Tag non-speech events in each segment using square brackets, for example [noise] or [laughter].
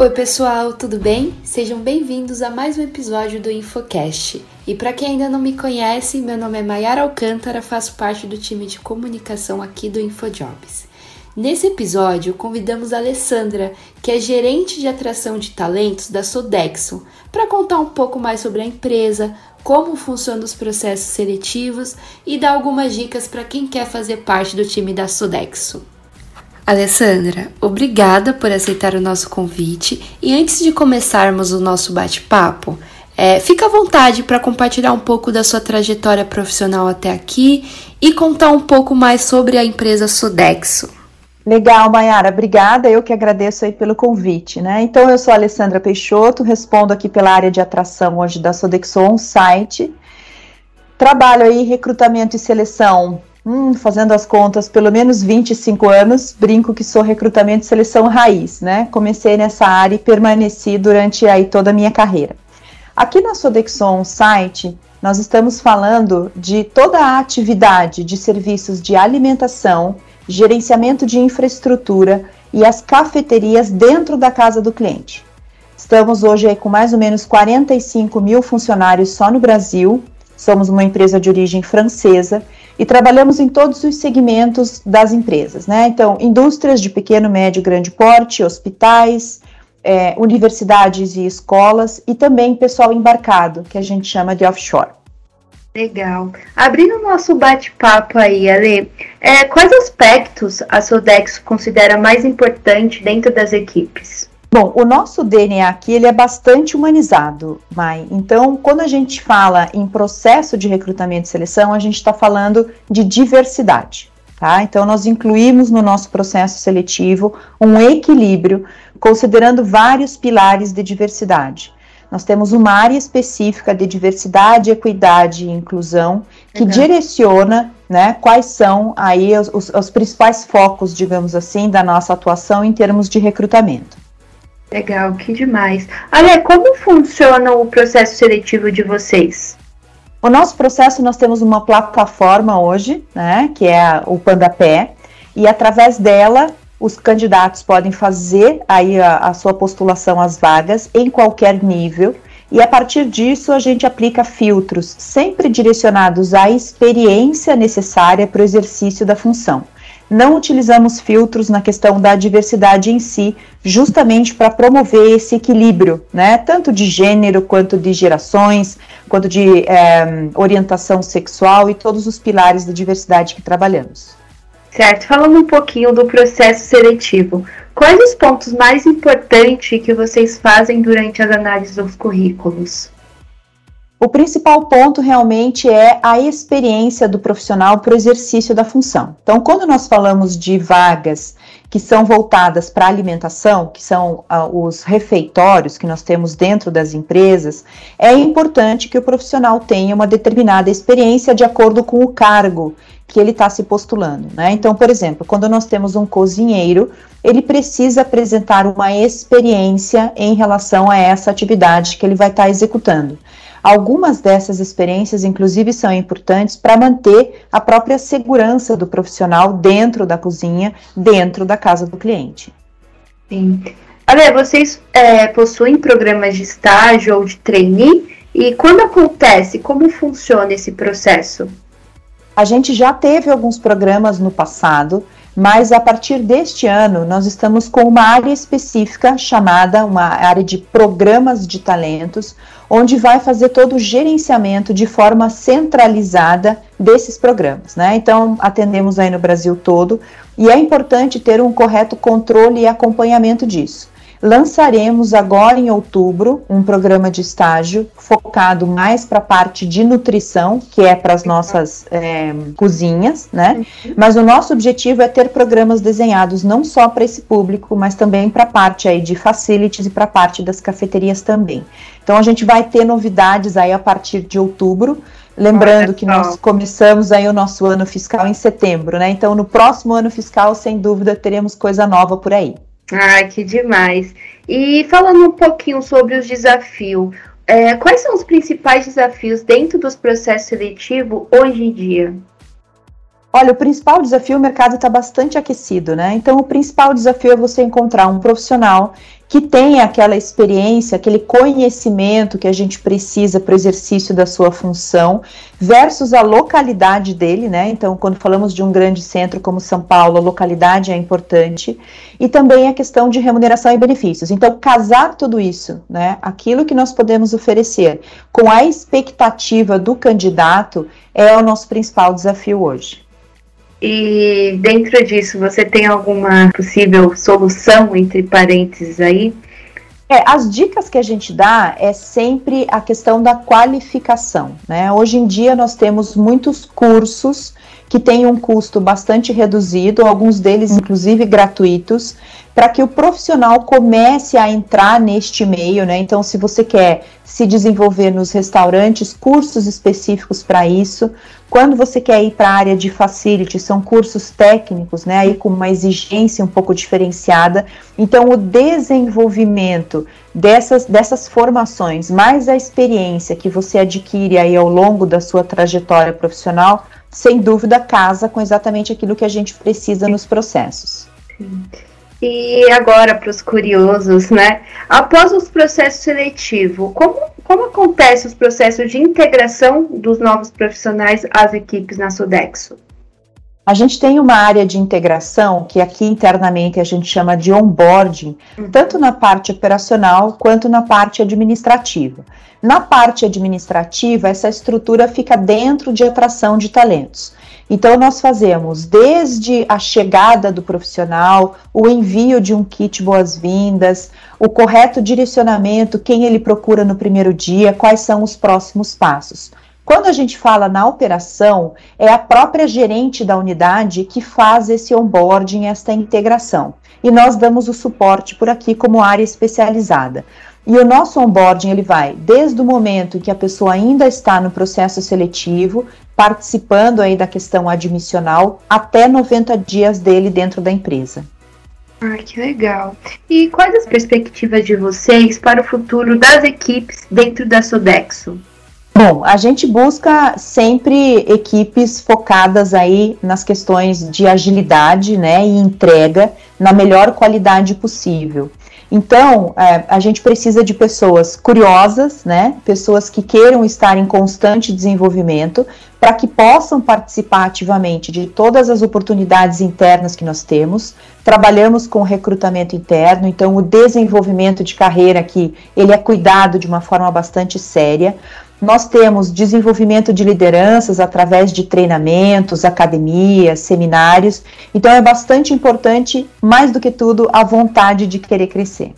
Oi, pessoal, tudo bem? Sejam bem-vindos a mais um episódio do InfoCast. E para quem ainda não me conhece, meu nome é Mayara Alcântara, faço parte do time de comunicação aqui do InfoJobs. Nesse episódio, convidamos a Alessandra, que é gerente de atração de talentos da Sodexo, para contar um pouco mais sobre a empresa, como funcionam os processos seletivos e dar algumas dicas para quem quer fazer parte do time da Sodexo. Alessandra, obrigada por aceitar o nosso convite e antes de começarmos o nosso bate-papo, é, fica à vontade para compartilhar um pouco da sua trajetória profissional até aqui e contar um pouco mais sobre a empresa Sodexo. Legal, Mayara, obrigada. Eu que agradeço aí pelo convite, né? Então, eu sou a Alessandra Peixoto, respondo aqui pela área de atração hoje da Sodexo On Site. Trabalho aí recrutamento e seleção Hum, fazendo as contas, pelo menos 25 anos, brinco que sou recrutamento e seleção raiz, né? Comecei nessa área e permaneci durante aí toda a minha carreira. Aqui na Sodexon site, nós estamos falando de toda a atividade de serviços de alimentação, gerenciamento de infraestrutura e as cafeterias dentro da casa do cliente. Estamos hoje com mais ou menos 45 mil funcionários só no Brasil. Somos uma empresa de origem francesa e trabalhamos em todos os segmentos das empresas, né? Então, indústrias de pequeno, médio, grande porte, hospitais, é, universidades e escolas e também pessoal embarcado, que a gente chama de offshore. Legal. Abrindo o nosso bate-papo aí, Ale, é, quais aspectos a Sodex considera mais importante dentro das equipes? Bom, o nosso DNA aqui ele é bastante humanizado, Mai. Então, quando a gente fala em processo de recrutamento e seleção, a gente está falando de diversidade. Tá? Então, nós incluímos no nosso processo seletivo um equilíbrio, considerando vários pilares de diversidade. Nós temos uma área específica de diversidade, equidade e inclusão que uhum. direciona né, quais são aí os, os, os principais focos, digamos assim, da nossa atuação em termos de recrutamento. Legal, que demais. Olha, como funciona o processo seletivo de vocês? O nosso processo, nós temos uma plataforma hoje, né, que é o Pandapé, e através dela os candidatos podem fazer aí a, a sua postulação às vagas em qualquer nível, e a partir disso a gente aplica filtros sempre direcionados à experiência necessária para o exercício da função não utilizamos filtros na questão da diversidade em si, justamente para promover esse equilíbrio, né? Tanto de gênero, quanto de gerações, quanto de é, orientação sexual e todos os pilares da diversidade que trabalhamos. Certo, falando um pouquinho do processo seletivo, quais os pontos mais importantes que vocês fazem durante as análises dos currículos? O principal ponto realmente é a experiência do profissional para o exercício da função. Então, quando nós falamos de vagas que são voltadas para alimentação, que são uh, os refeitórios que nós temos dentro das empresas, é importante que o profissional tenha uma determinada experiência de acordo com o cargo que ele está se postulando. Né? Então, por exemplo, quando nós temos um cozinheiro, ele precisa apresentar uma experiência em relação a essa atividade que ele vai estar tá executando. Algumas dessas experiências, inclusive, são importantes para manter a própria segurança do profissional dentro da cozinha, dentro da casa do cliente. Sim. Olha, vocês é, possuem programas de estágio ou de trainee? E quando acontece, como funciona esse processo? A gente já teve alguns programas no passado, mas a partir deste ano nós estamos com uma área específica chamada uma área de programas de talentos, onde vai fazer todo o gerenciamento de forma centralizada desses programas, né? Então atendemos aí no Brasil todo e é importante ter um correto controle e acompanhamento disso. Lançaremos agora em outubro um programa de estágio focado mais para a parte de nutrição, que é para as nossas é, cozinhas, né? Mas o nosso objetivo é ter programas desenhados não só para esse público, mas também para a parte aí de facilities e para a parte das cafeterias também. Então a gente vai ter novidades aí a partir de outubro. Lembrando que nós começamos aí o nosso ano fiscal em setembro, né? Então, no próximo ano fiscal, sem dúvida, teremos coisa nova por aí. Ai, que demais. E falando um pouquinho sobre os desafios, é, quais são os principais desafios dentro dos processos seletivos hoje em dia? Olha, o principal desafio, o mercado está bastante aquecido, né? Então, o principal desafio é você encontrar um profissional que tenha aquela experiência, aquele conhecimento que a gente precisa para o exercício da sua função, versus a localidade dele, né? Então, quando falamos de um grande centro como São Paulo, a localidade é importante, e também a questão de remuneração e benefícios. Então, casar tudo isso, né? Aquilo que nós podemos oferecer com a expectativa do candidato é o nosso principal desafio hoje. E dentro disso, você tem alguma possível solução, entre parênteses aí? É, as dicas que a gente dá é sempre a questão da qualificação, né? Hoje em dia nós temos muitos cursos que têm um custo bastante reduzido, alguns deles inclusive gratuitos, para que o profissional comece a entrar neste meio, né? Então, se você quer se desenvolver nos restaurantes, cursos específicos para isso. Quando você quer ir para a área de facility, são cursos técnicos, né? Aí com uma exigência um pouco diferenciada. Então, o desenvolvimento dessas, dessas formações, mais a experiência que você adquire aí ao longo da sua trajetória profissional, sem dúvida casa com exatamente aquilo que a gente precisa nos processos. Sim. E agora, para os curiosos, né? Após os processos seletivos, como, como acontece os processos de integração dos novos profissionais às equipes na Sodexo? A gente tem uma área de integração que aqui internamente a gente chama de onboarding, uhum. tanto na parte operacional quanto na parte administrativa. Na parte administrativa, essa estrutura fica dentro de atração de talentos. Então, nós fazemos desde a chegada do profissional, o envio de um kit boas-vindas, o correto direcionamento, quem ele procura no primeiro dia, quais são os próximos passos. Quando a gente fala na operação, é a própria gerente da unidade que faz esse onboarding, esta integração. E nós damos o suporte por aqui como área especializada. E o nosso onboarding ele vai desde o momento em que a pessoa ainda está no processo seletivo, participando aí da questão admissional, até 90 dias dele dentro da empresa. Ah, que legal. E quais as perspectivas de vocês para o futuro das equipes dentro da Sodexo? Bom, a gente busca sempre equipes focadas aí nas questões de agilidade, né, e entrega na melhor qualidade possível. Então, é, a gente precisa de pessoas curiosas, né? Pessoas que queiram estar em constante desenvolvimento, para que possam participar ativamente de todas as oportunidades internas que nós temos. Trabalhamos com recrutamento interno, então o desenvolvimento de carreira aqui, ele é cuidado de uma forma bastante séria. Nós temos desenvolvimento de lideranças através de treinamentos, academias, seminários. Então é bastante importante, mais do que tudo, a vontade de querer crescer.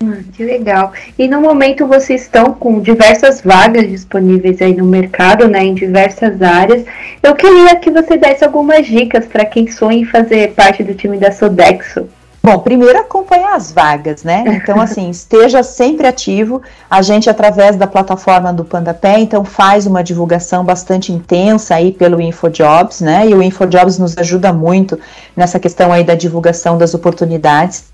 Hum, que legal. E no momento vocês estão com diversas vagas disponíveis aí no mercado, né, em diversas áreas. Eu queria que você desse algumas dicas para quem sonha em fazer parte do time da Sodexo. Bom, primeiro acompanhar as vagas, né? [laughs] Então, assim, esteja sempre ativo. A gente, através da plataforma do Pandapé, então faz uma divulgação bastante intensa aí pelo InfoJobs, né? E o InfoJobs nos ajuda muito nessa questão aí da divulgação das oportunidades.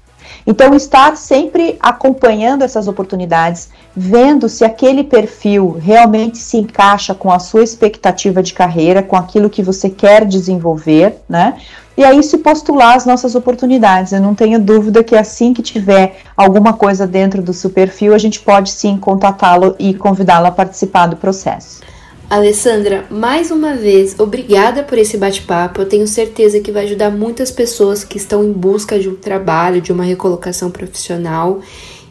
Então, estar sempre acompanhando essas oportunidades, vendo se aquele perfil realmente se encaixa com a sua expectativa de carreira, com aquilo que você quer desenvolver, né? E aí se postular as nossas oportunidades. Eu não tenho dúvida que assim que tiver alguma coisa dentro do seu perfil, a gente pode sim contatá-lo e convidá-lo a participar do processo. Alessandra, mais uma vez, obrigada por esse bate-papo. Eu tenho certeza que vai ajudar muitas pessoas que estão em busca de um trabalho, de uma recolocação profissional.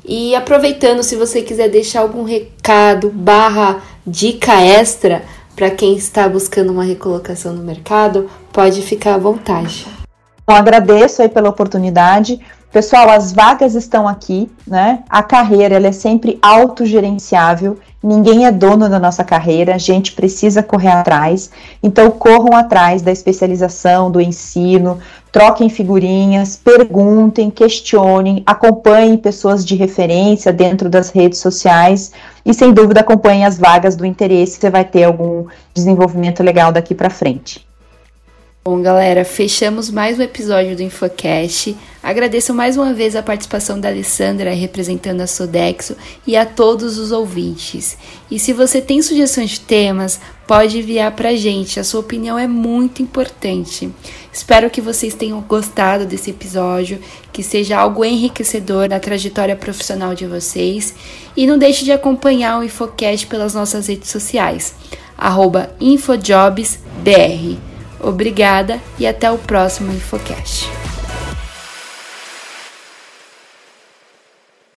E aproveitando, se você quiser deixar algum recado barra dica extra para quem está buscando uma recolocação no mercado, pode ficar à vontade. Então, agradeço aí pela oportunidade. Pessoal, as vagas estão aqui, né? A carreira ela é sempre autogerenciável Ninguém é dono da nossa carreira, a gente precisa correr atrás. Então, corram atrás da especialização, do ensino, troquem figurinhas, perguntem, questionem, acompanhem pessoas de referência dentro das redes sociais e, sem dúvida, acompanhem as vagas do interesse, você vai ter algum desenvolvimento legal daqui para frente. Bom, galera, fechamos mais um episódio do Infocast. Agradeço mais uma vez a participação da Alessandra representando a Sodexo e a todos os ouvintes. E se você tem sugestões de temas, pode enviar para a gente, a sua opinião é muito importante. Espero que vocês tenham gostado desse episódio, que seja algo enriquecedor na trajetória profissional de vocês e não deixe de acompanhar o Infocast pelas nossas redes sociais, InfoJobsBR. Obrigada e até o próximo Infocast.